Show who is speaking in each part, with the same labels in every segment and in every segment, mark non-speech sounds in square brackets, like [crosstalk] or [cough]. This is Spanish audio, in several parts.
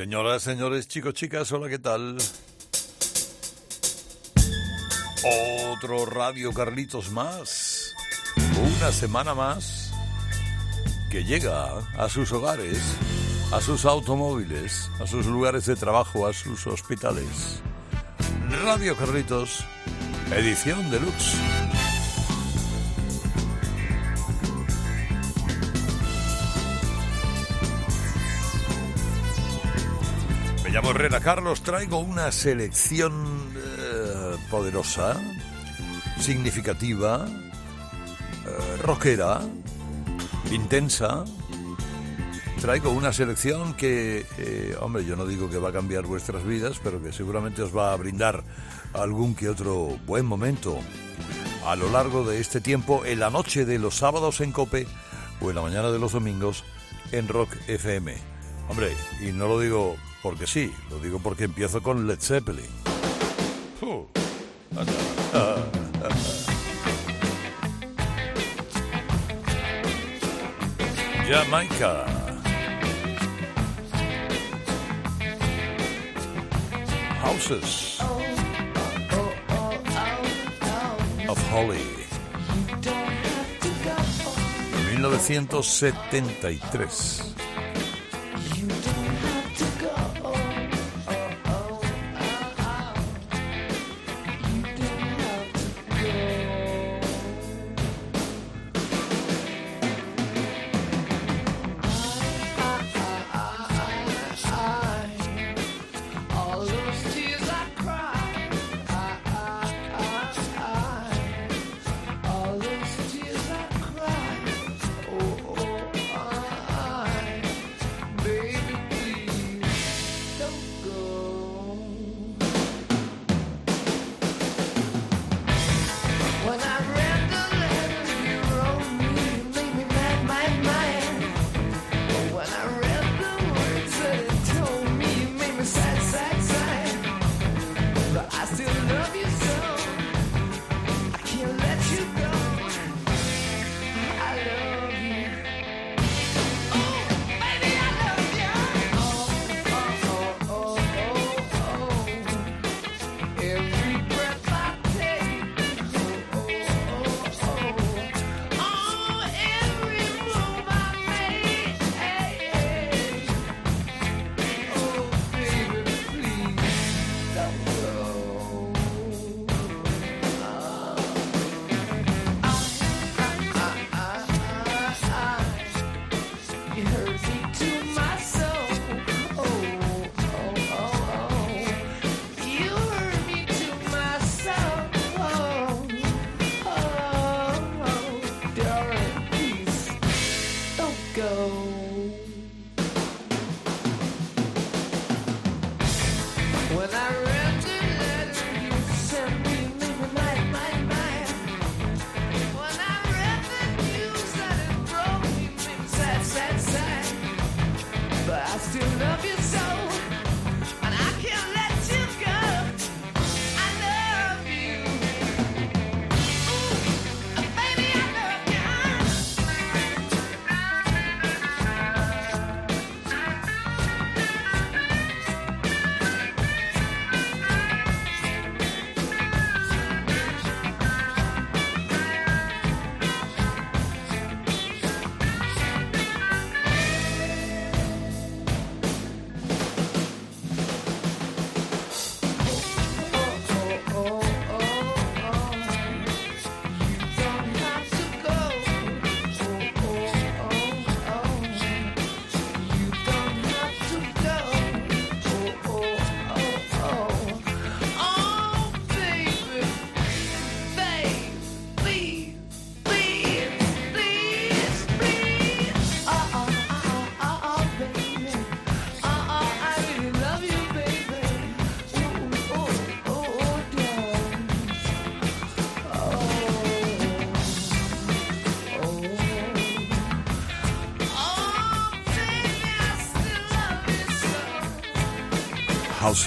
Speaker 1: Señoras, señores, chicos, chicas, hola, ¿qué tal? Otro Radio Carlitos más. Una semana más que llega a sus hogares, a sus automóviles, a sus lugares de trabajo, a sus hospitales. Radio Carlitos, edición deluxe. Llamo Herrera Carlos, traigo una selección eh, poderosa, significativa, eh, rockera, intensa. Traigo una selección que, eh, hombre, yo no digo que va a cambiar vuestras vidas, pero que seguramente os va a brindar algún que otro buen momento a lo largo de este tiempo, en la noche de los sábados en Cope o en la mañana de los domingos en Rock FM. Hombre, y no lo digo porque sí, lo digo porque empiezo con Led Zeppelin. Jamaica. Houses of Holly. 1973.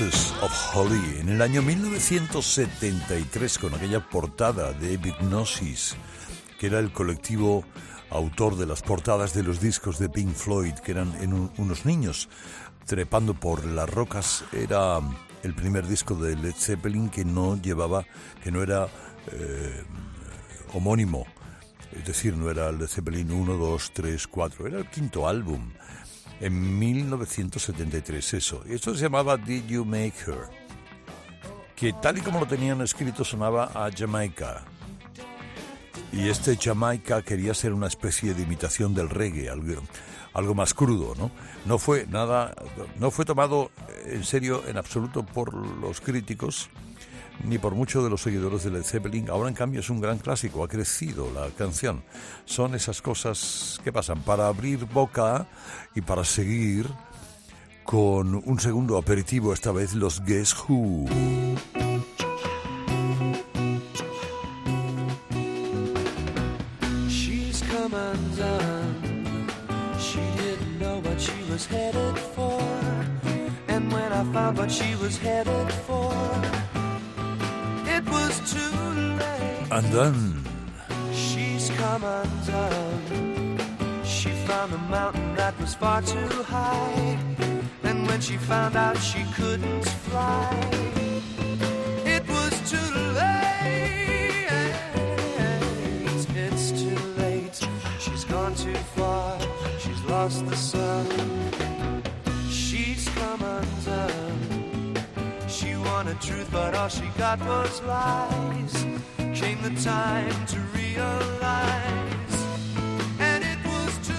Speaker 1: Of Holly en el año 1973 con aquella portada de Hypnosis, que era el colectivo autor de las portadas de los discos de Pink Floyd, que eran unos niños
Speaker 2: Trepando por las rocas era el primer disco de Led Zeppelin que no llevaba, que no era eh, homónimo. Es decir, no era Led Zeppelin 1, 2, 3, 4, era el quinto álbum. En 1973, eso. Esto se llamaba Did You Make Her? Que tal y como lo tenían escrito sonaba a Jamaica. Y este Jamaica quería ser una especie de imitación del reggae, algo, algo más crudo, ¿no? No fue nada, no fue tomado en serio en absoluto por los críticos ni por muchos de los seguidores de Led Zeppelin. Ahora, en cambio, es un gran clásico, ha crecido la canción. Son esas cosas que pasan para abrir boca y para seguir con un segundo aperitivo, esta vez los Guess Who.
Speaker 3: And I found what she was headed for,
Speaker 2: Undone.
Speaker 3: She's come undone. She found a mountain that was far too high. And when she found out she couldn't fly, it was too late. It's too late. She's gone too far. She's lost the sun. Wanted truth, but all she got was lies. Came the time to realize, and it was too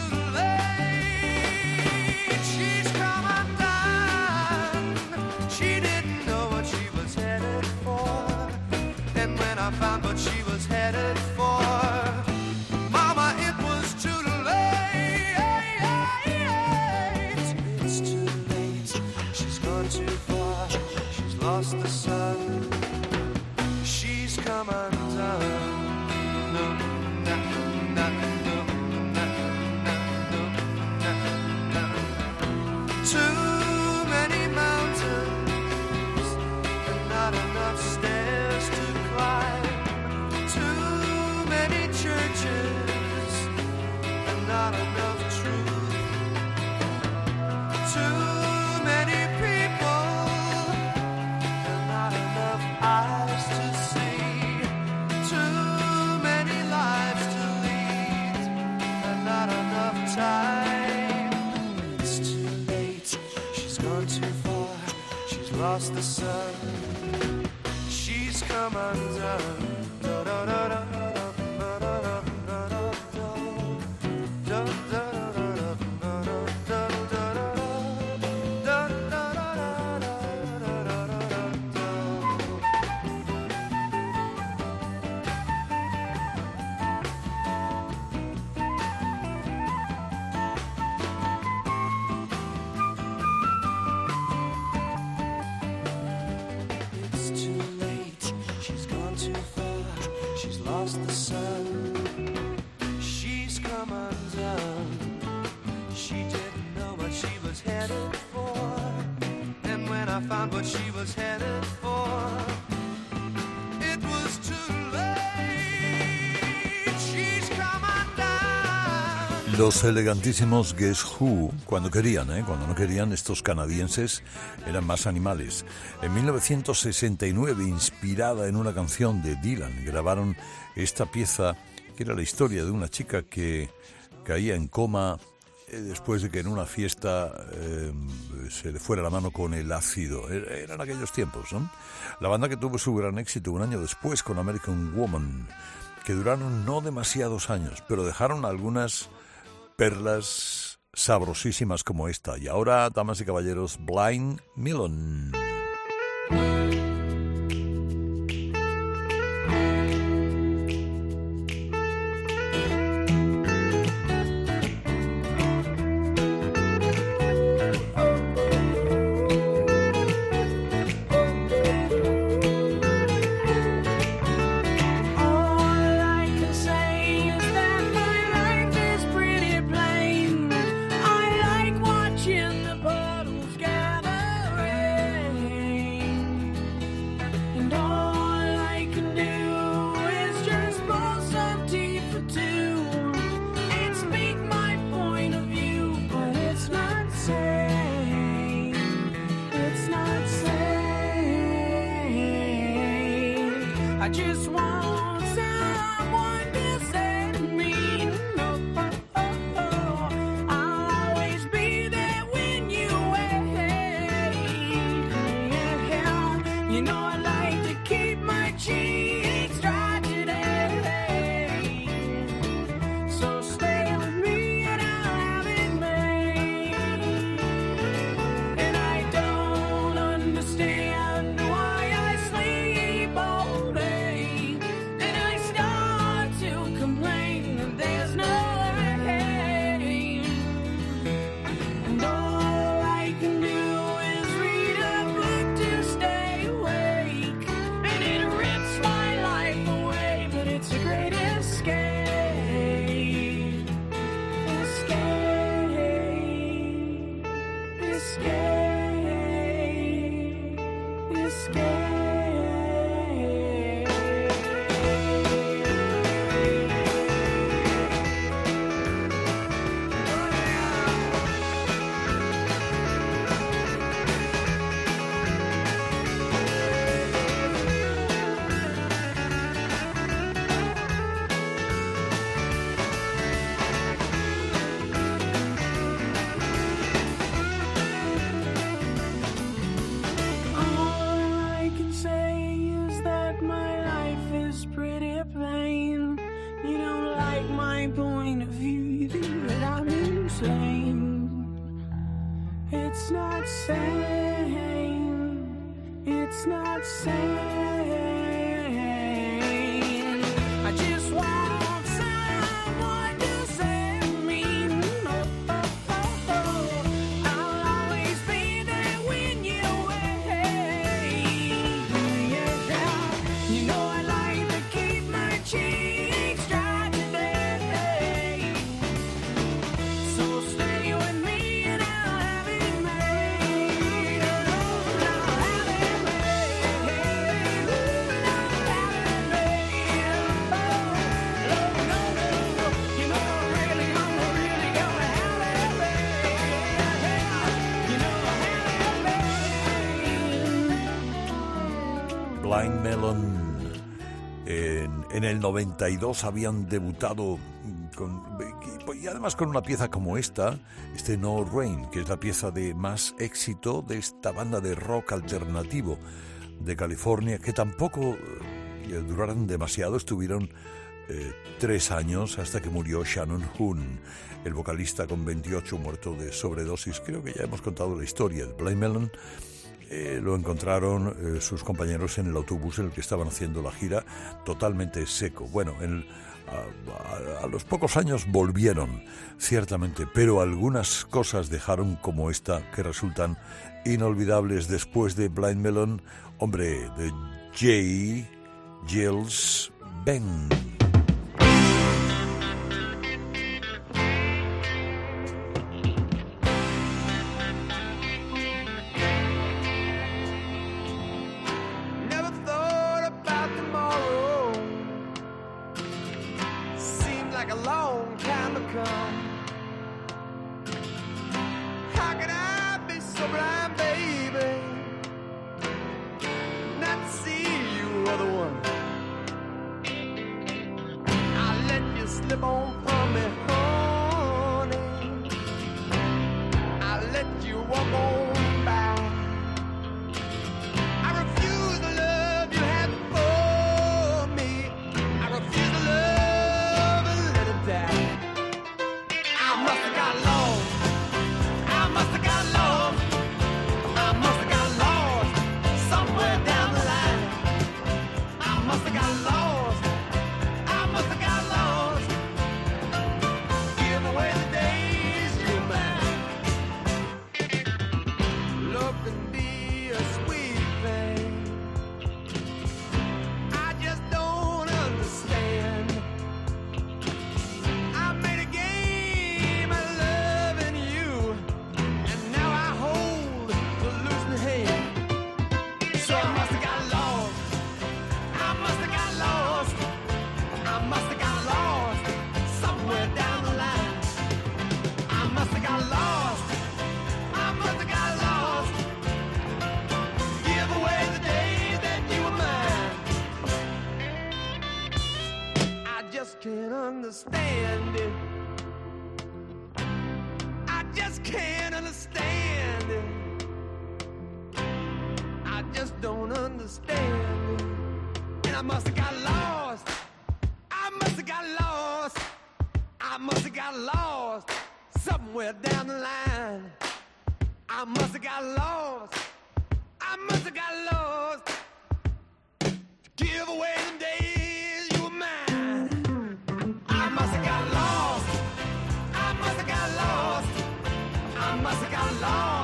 Speaker 2: Los elegantísimos Guess Who, cuando querían, ¿eh? cuando no querían, estos canadienses eran más animales. En 1969, inspirada en una canción de Dylan, grabaron esta pieza que era la historia de una chica que caía en coma después de que en una fiesta eh, se le fuera la mano con el ácido. Er- Eran aquellos tiempos, ¿no? La banda que tuvo su gran éxito un año después con American Woman, que duraron no demasiados años, pero dejaron algunas perlas sabrosísimas como esta. Y ahora, damas y caballeros, Blind Melon. Melon. En, en el 92 habían debutado con, y además con una pieza como esta, este No Rain, que es la pieza de más éxito de esta banda de rock alternativo de California, que tampoco eh, duraron demasiado, estuvieron eh, tres años hasta que murió Shannon Hoon, el vocalista con 28 muerto de sobredosis. Creo que ya hemos contado la historia de Blind Melon. Eh, lo encontraron eh, sus compañeros en el autobús en el que estaban haciendo la gira totalmente seco. Bueno, en- a, a- los pocos años volvieron, ciertamente, pero algunas cosas dejaron como esta que resultan inolvidables después de Blind Melon, hombre, de Jay Gilles Ben.
Speaker 3: Like a long time to come. Just don't understand. And I must have got lost. I must have got lost. I must have got lost somewhere down the line. I must have got lost. I must have got lost. Give away the days you were mine. I must have got lost. I must have got lost. I must have got lost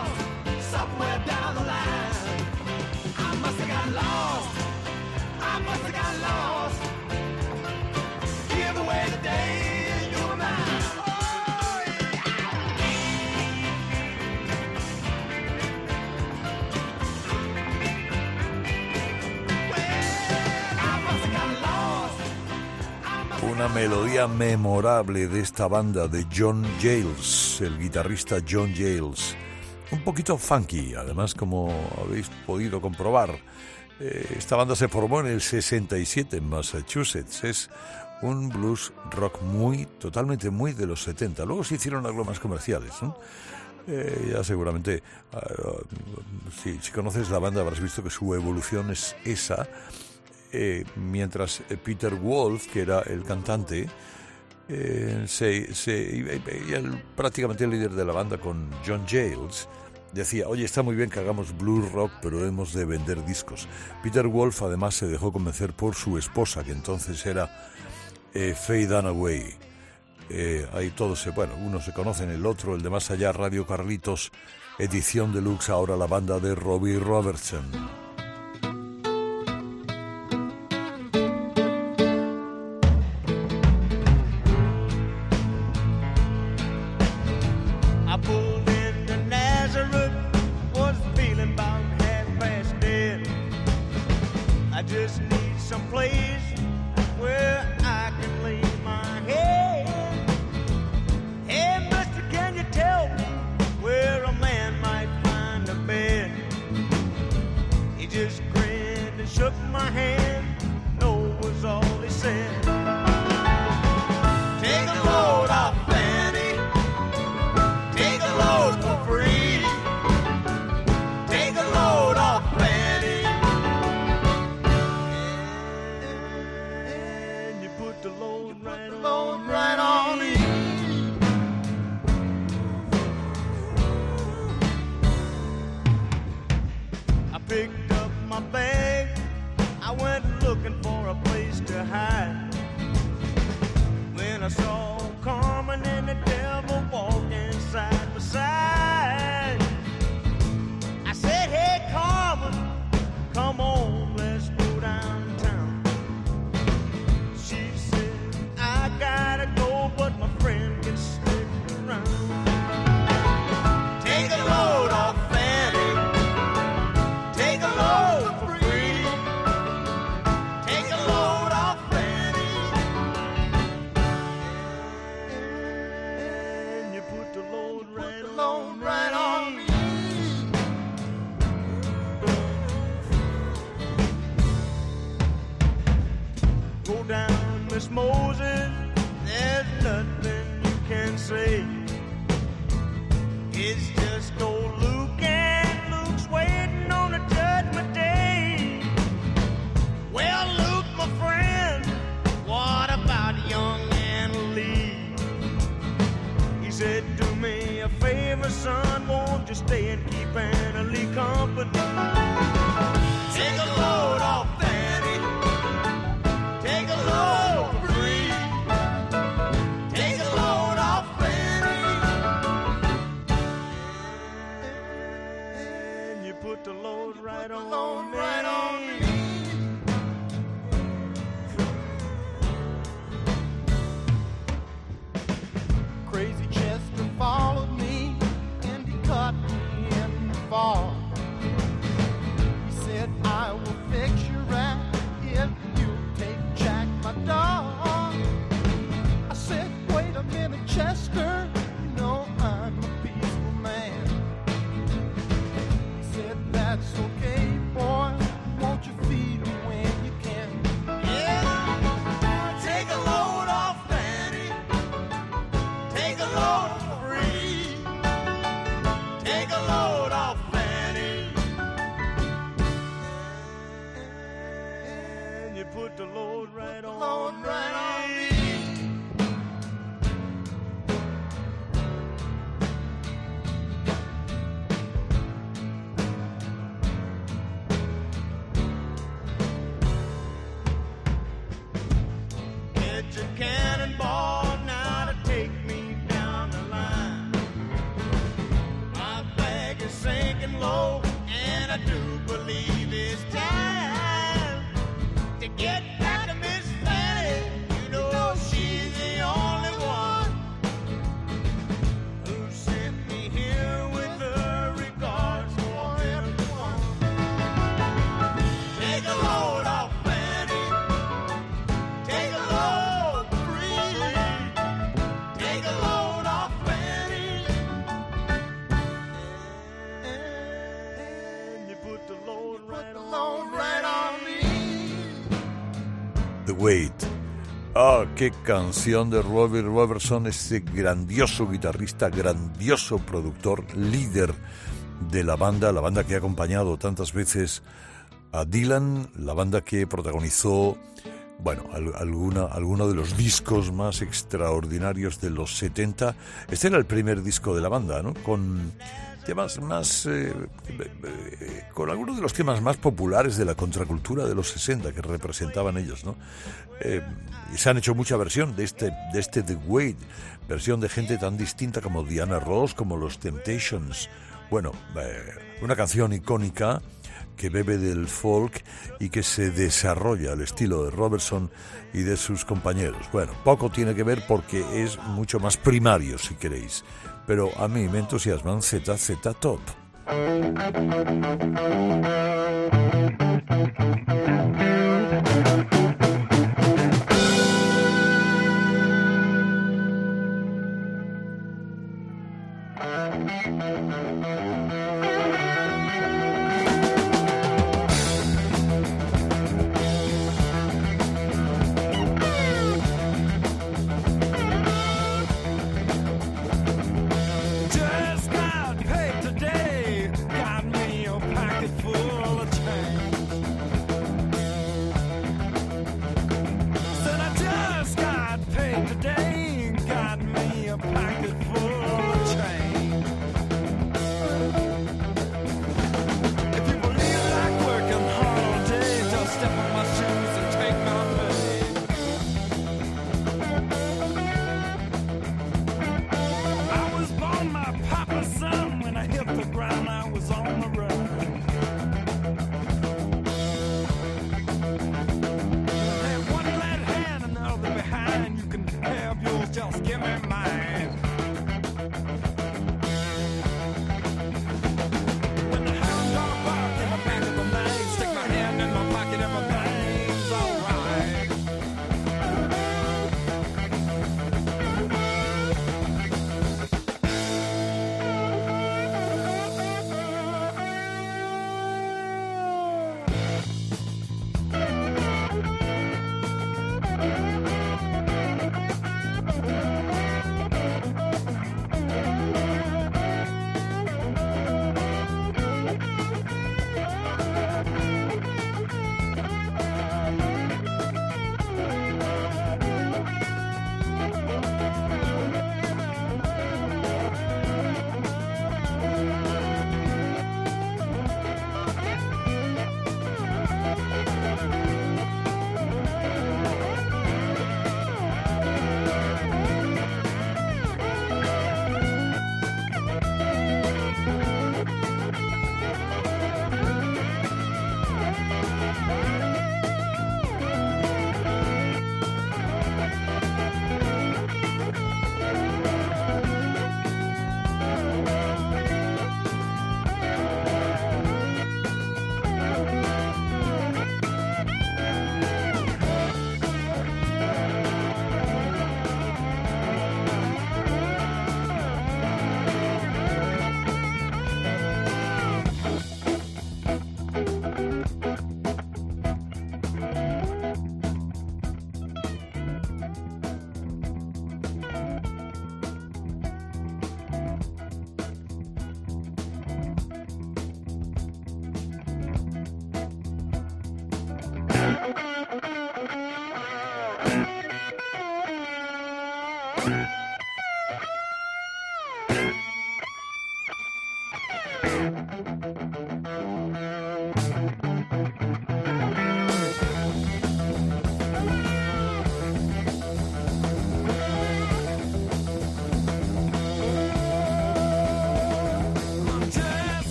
Speaker 4: Una melodía memorable de esta banda de John Jales, el guitarrista John Jales. Un poquito funky, además, como habéis podido comprobar. Eh, esta banda se formó en el 67 en Massachusetts. Es un blues rock muy, totalmente muy de los 70. Luego se hicieron algo más comerciales. Eh, ya seguramente, ah, si conoces la banda habrás visto que su evolución es esa. Eh, mientras eh, Peter Wolf, que era el cantante, eh, se, se- y el- prácticamente el líder de la banda con John Jales, decía, oye, está muy bien que hagamos blues rock, pero hemos de vender discos. Peter Wolf además se dejó convencer por su esposa, que entonces era eh, Faye Dunaway. Ahí todos se, bueno, unos se conocen, el otro, el de más allá, Radio Carlitos, edición deluxe, ahora la banda de Robbie Robertson. The
Speaker 2: Ah, qué canción de Robert Robertson, este grandioso guitarrista, grandioso productor, líder de la banda, la banda que ha acompañado tantas veces a Dylan, la banda que protagonizó, bueno, al- alguna, alguno de los discos más extraordinarios de los 70. Este era el primer disco de la banda, ¿no? Con más eh, con algunos de los temas más populares de la contracultura de los 60 que representaban ellos no Eh, y se han hecho mucha versión de este de este The Wait versión de gente tan distinta como Diana Ross como los Temptations bueno eh, una canción icónica que bebe del folk y que se desarrolla al estilo de Robertson y de sus compañeros. Bueno, poco tiene que ver porque es mucho más primario, si queréis, pero a mí me entusiasman ZZ Top.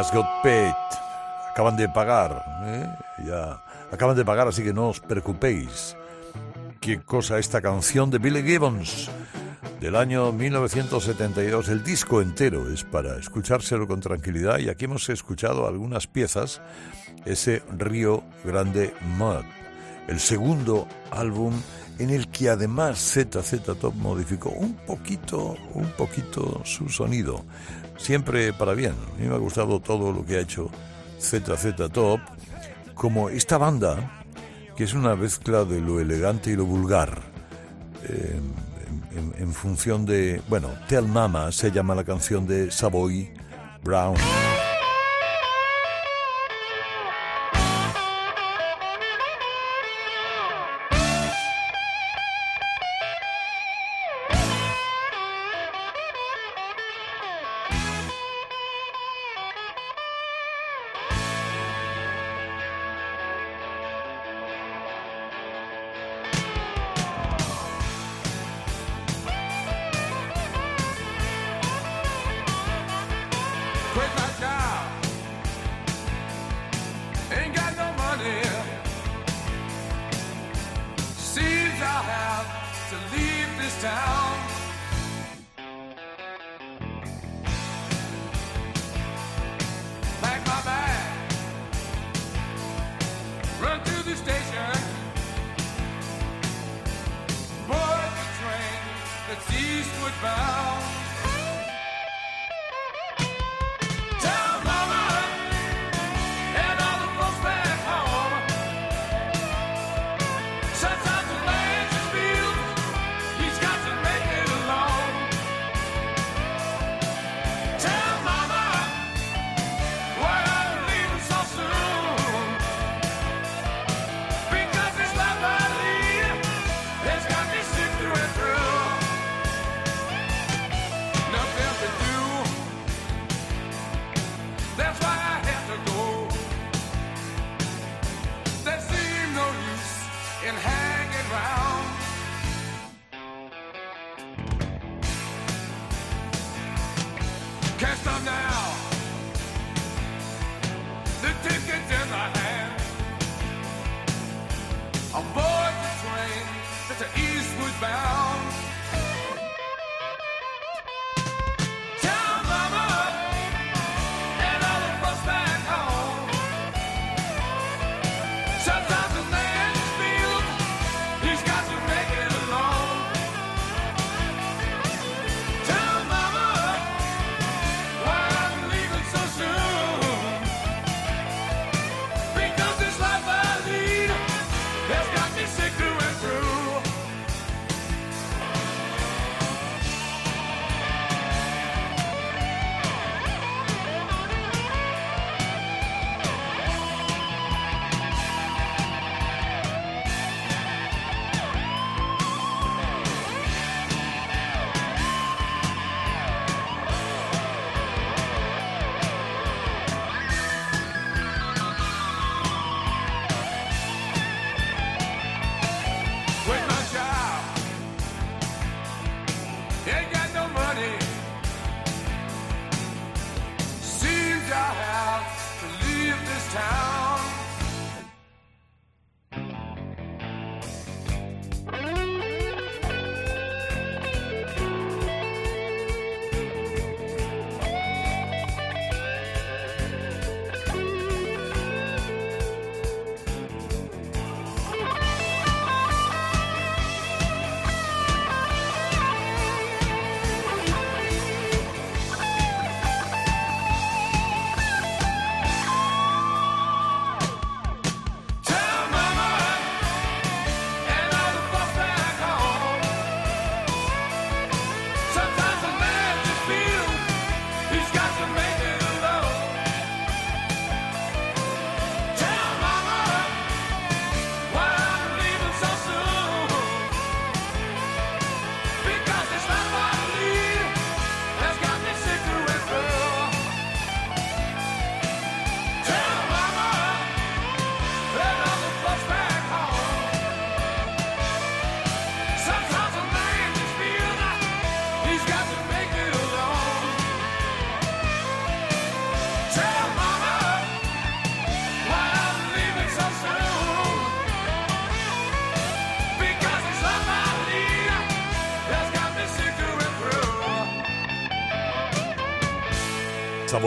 Speaker 5: Just Got Paid.
Speaker 6: Acaban de pagar, ¿eh? Ya acaban de pagar, así que no os preocupéis. Qué cosa esta canción de Billy Gibbons del año 1972. El disco entero es para escuchárselo con tranquilidad y aquí hemos escuchado algunas piezas. Ese Río Grande Mud, el segundo álbum en el que además ZZ Top modificó un poquito, un poquito su sonido, siempre para bien. A mí me ha gustado todo lo que ha hecho ZZ Top, como esta banda que es una mezcla de lo elegante y lo vulgar. en, en función de, bueno, Tell Mama se llama la canción de Savoy Brown.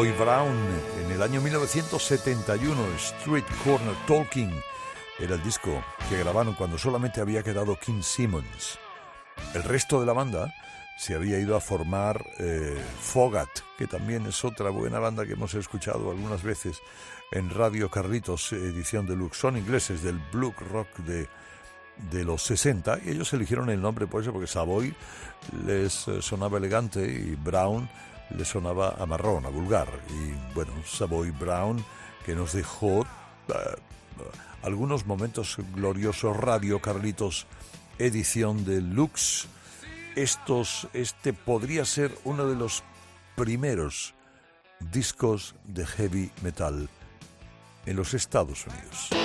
Speaker 3: Savoy Brown en el año 1971, Street Corner Talking, era el disco que grabaron cuando solamente había quedado King Simmons. El resto de la banda se había ido a formar eh, Fogat, que también es otra buena banda que hemos escuchado algunas veces en Radio Carlitos, edición deluxe. Son ingleses del Blue Rock de, de los 60 y ellos eligieron el nombre por eso, porque Savoy les eh, sonaba elegante y Brown le sonaba a marrón, a vulgar. Y bueno, Savoy Brown, que nos dejó eh, algunos momentos gloriosos, Radio Carlitos, edición de Lux. Estos, este podría ser uno de los primeros discos de heavy metal en los Estados Unidos.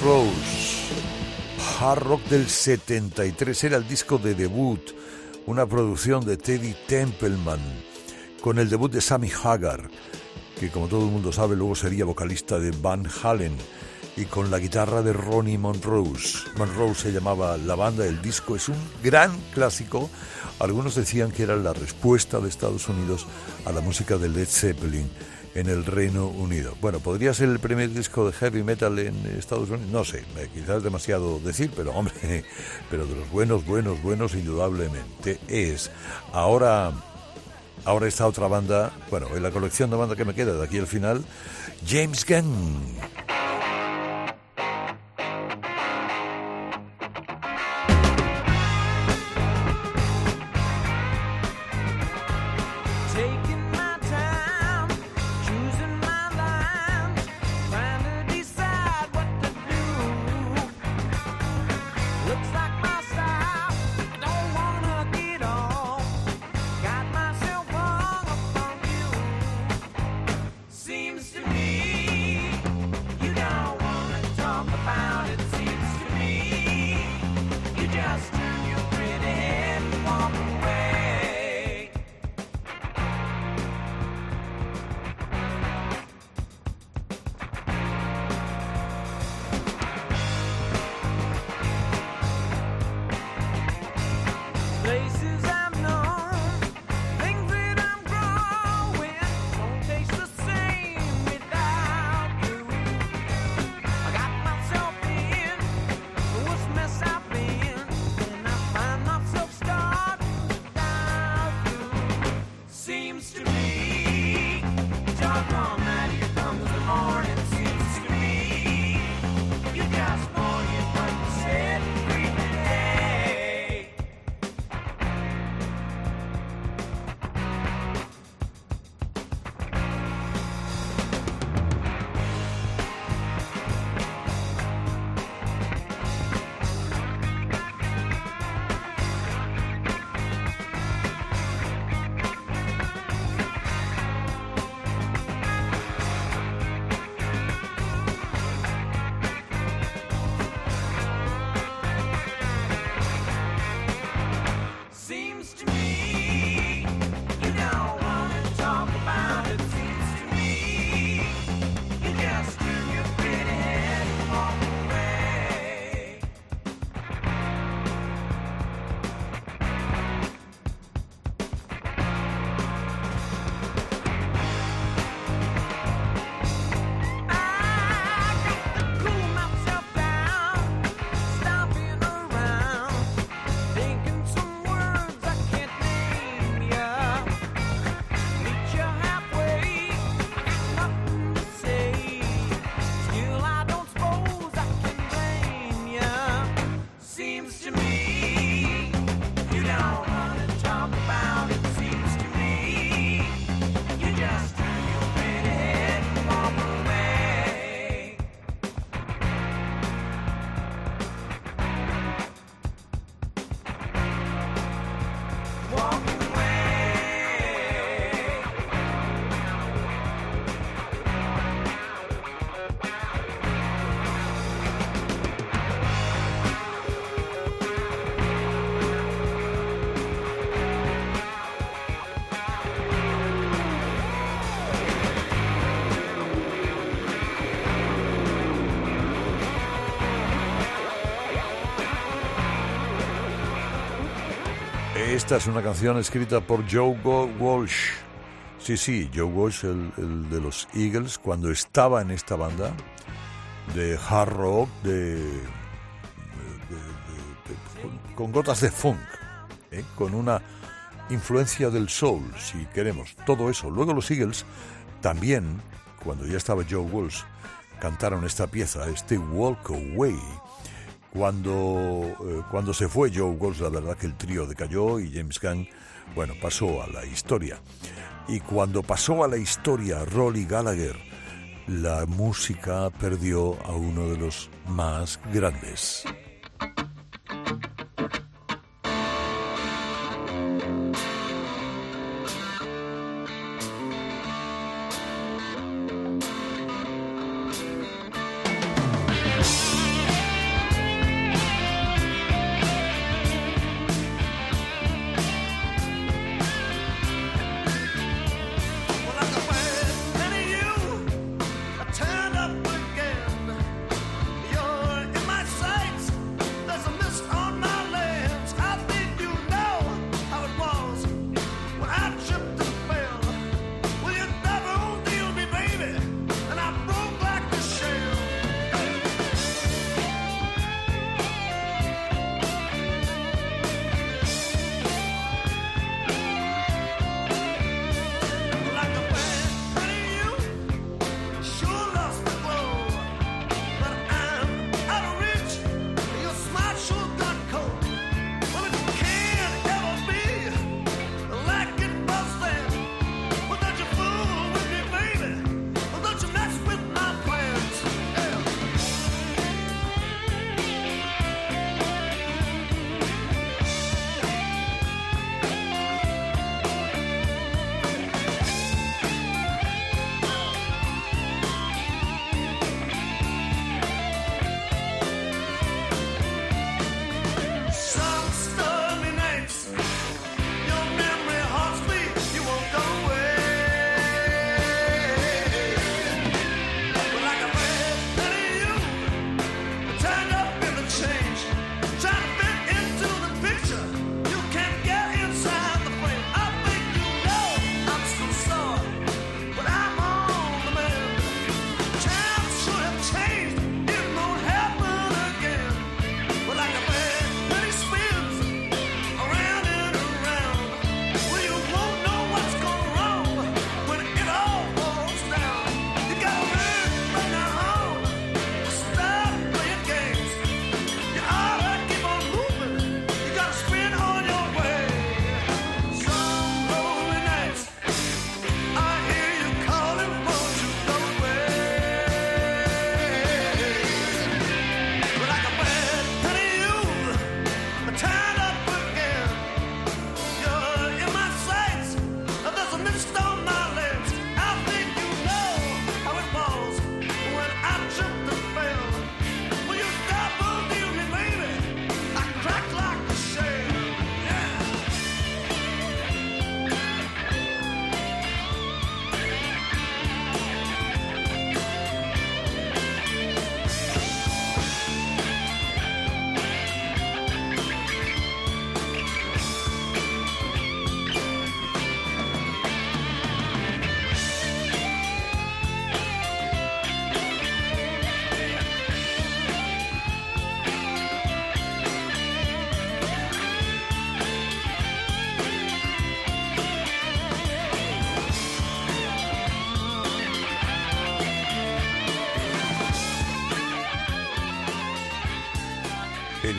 Speaker 3: Montrose, Hard Rock del 73, era el disco de debut, una producción de Teddy Templeman, con el debut de Sammy Hagar, que como todo el mundo sabe luego sería vocalista de Van Halen, y con la guitarra de Ronnie Montrose. Montrose se llamaba la banda, el disco es un gran clásico, algunos decían que era la respuesta de Estados Unidos a la música de Led Zeppelin en el Reino Unido. Bueno, podría ser el primer disco de heavy metal en Estados Unidos, no sé, eh, quizás demasiado decir, pero hombre, [laughs] pero de los buenos, buenos, buenos, indudablemente es. Ahora, ahora esta otra banda, bueno, en la colección de banda que me queda de aquí al final, James Gunn.
Speaker 7: I want.
Speaker 2: Esta es una canción escrita por Joe Walsh. Sí, sí, Joe Walsh, el, de los Eagles, cuando estaba en esta banda de hard rock, de, con gotas de funk, ¿eh? con una influencia del soul, si queremos, todo eso. Luego los Eagles también, cuando ya estaba Joe Walsh, cantaron esta pieza, este Walk Away. Cuando, eh, cuando se fue Joe Walsh, la verdad que el trío decayó y James Gunn, bueno, pasó a la historia. Y cuando pasó a la historia Rolly Gallagher, la música perdió a uno de los más grandes.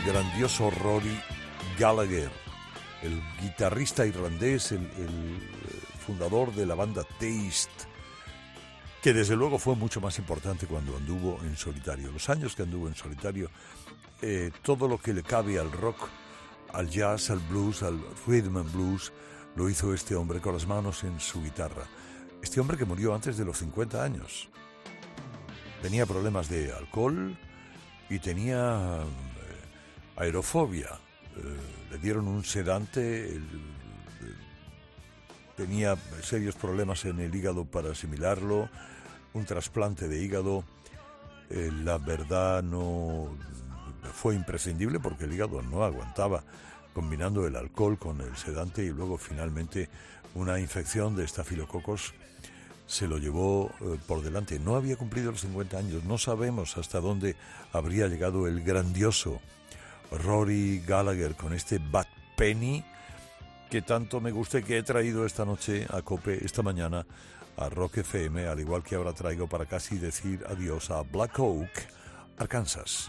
Speaker 2: Grandioso Rory Gallagher, el guitarrista irlandés, el, eh, fundador de la banda Taste, que desde luego fue mucho más importante cuando anduvo en solitario. Los años que anduvo en solitario, eh, todo lo que le cabe al rock, al jazz, al blues, al rhythm and blues, lo hizo este hombre con las manos en su guitarra. Este hombre que murió antes de los 50 años. Tenía problemas de alcohol y tenía aerofobia. Eh, le dieron un sedante, tenía serios problemas en el hígado para asimilarlo, un trasplante de hígado. Eh, la verdad no fue imprescindible porque el hígado no aguantaba combinando el alcohol con el sedante y luego finalmente una infección de estafilococos se lo llevó eh, por delante. No había cumplido los 50 años. No sabemos hasta dónde habría llegado el grandioso Rory Gallagher con este Bad Penny que tanto me gusta y que he traído esta noche a Cope, esta mañana a Rock FM, al igual que ahora traigo para casi decir adiós a Black Oak, Arkansas.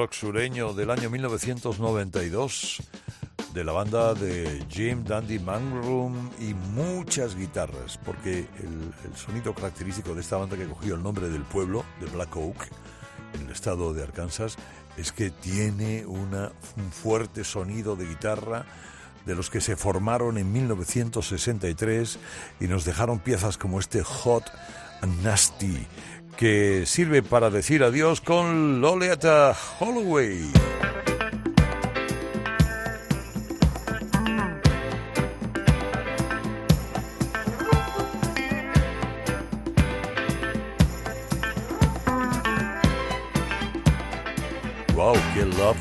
Speaker 2: Rock sureño del año 1992 de la banda de Jim Dandy Mangrum y muchas guitarras, porque el, sonido característico de esta banda que cogió el nombre del pueblo, de Black Oak, en el estado de Arkansas, es que tiene una, un fuerte sonido de guitarra de los que se formaron en 1963 y nos dejaron piezas como este Hot and Nasty, que sirve para decir adiós con Lolita Holloway. Wow, qué love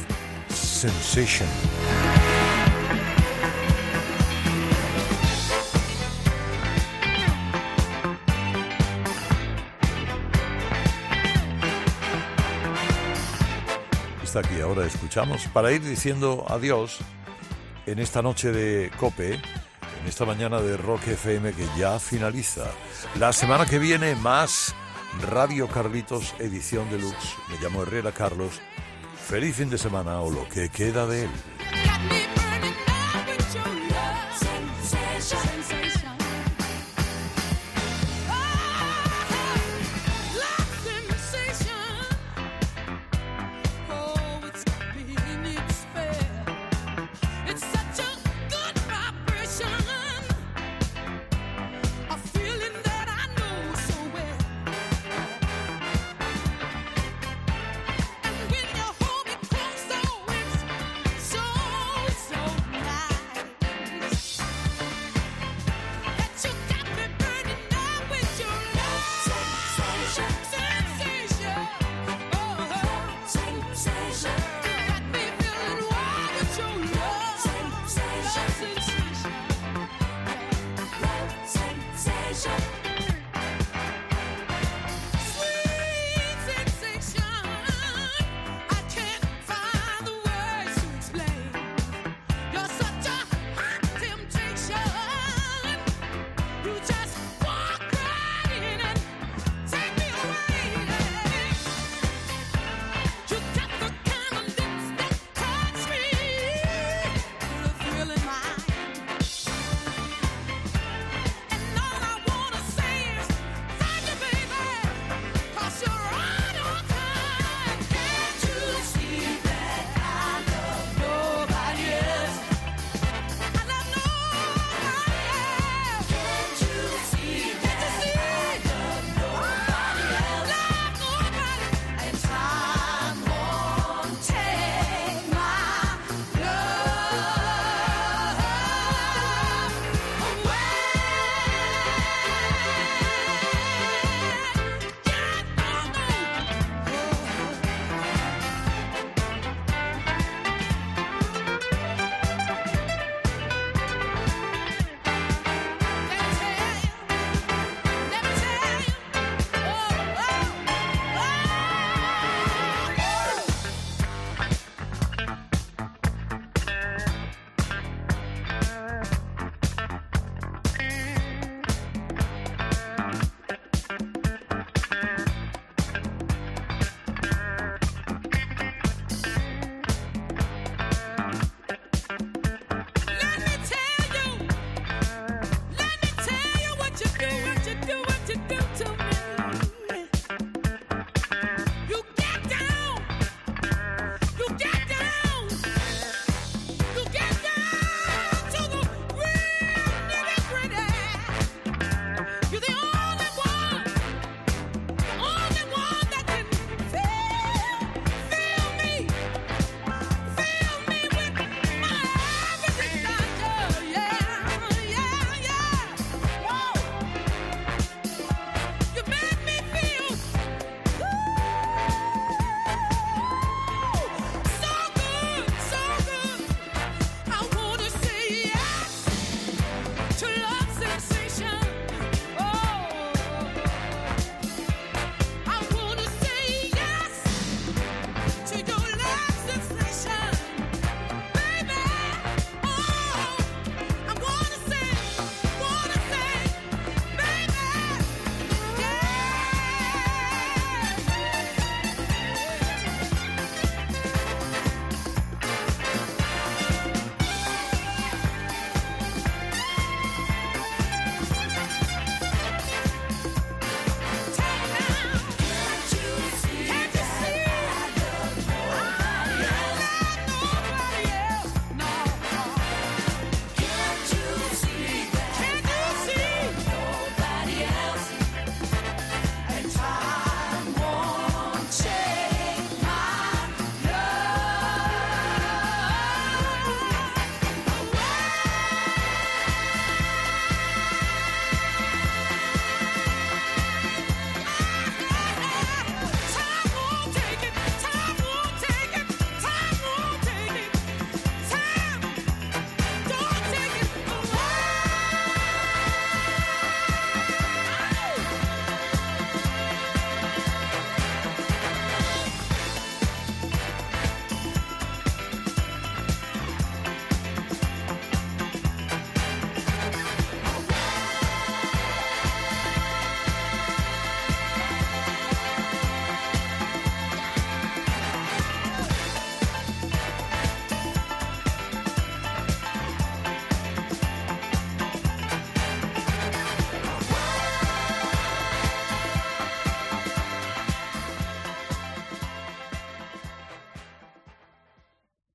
Speaker 2: sensation. Está aquí ahora escuchamos para ir diciendo adiós en esta noche de Cope, en esta mañana de Rock FM que ya finaliza. La semana que viene más Radio Carlitos edición deluxe. Me llamo Herrera Carlos. Feliz fin de semana o lo que queda de él.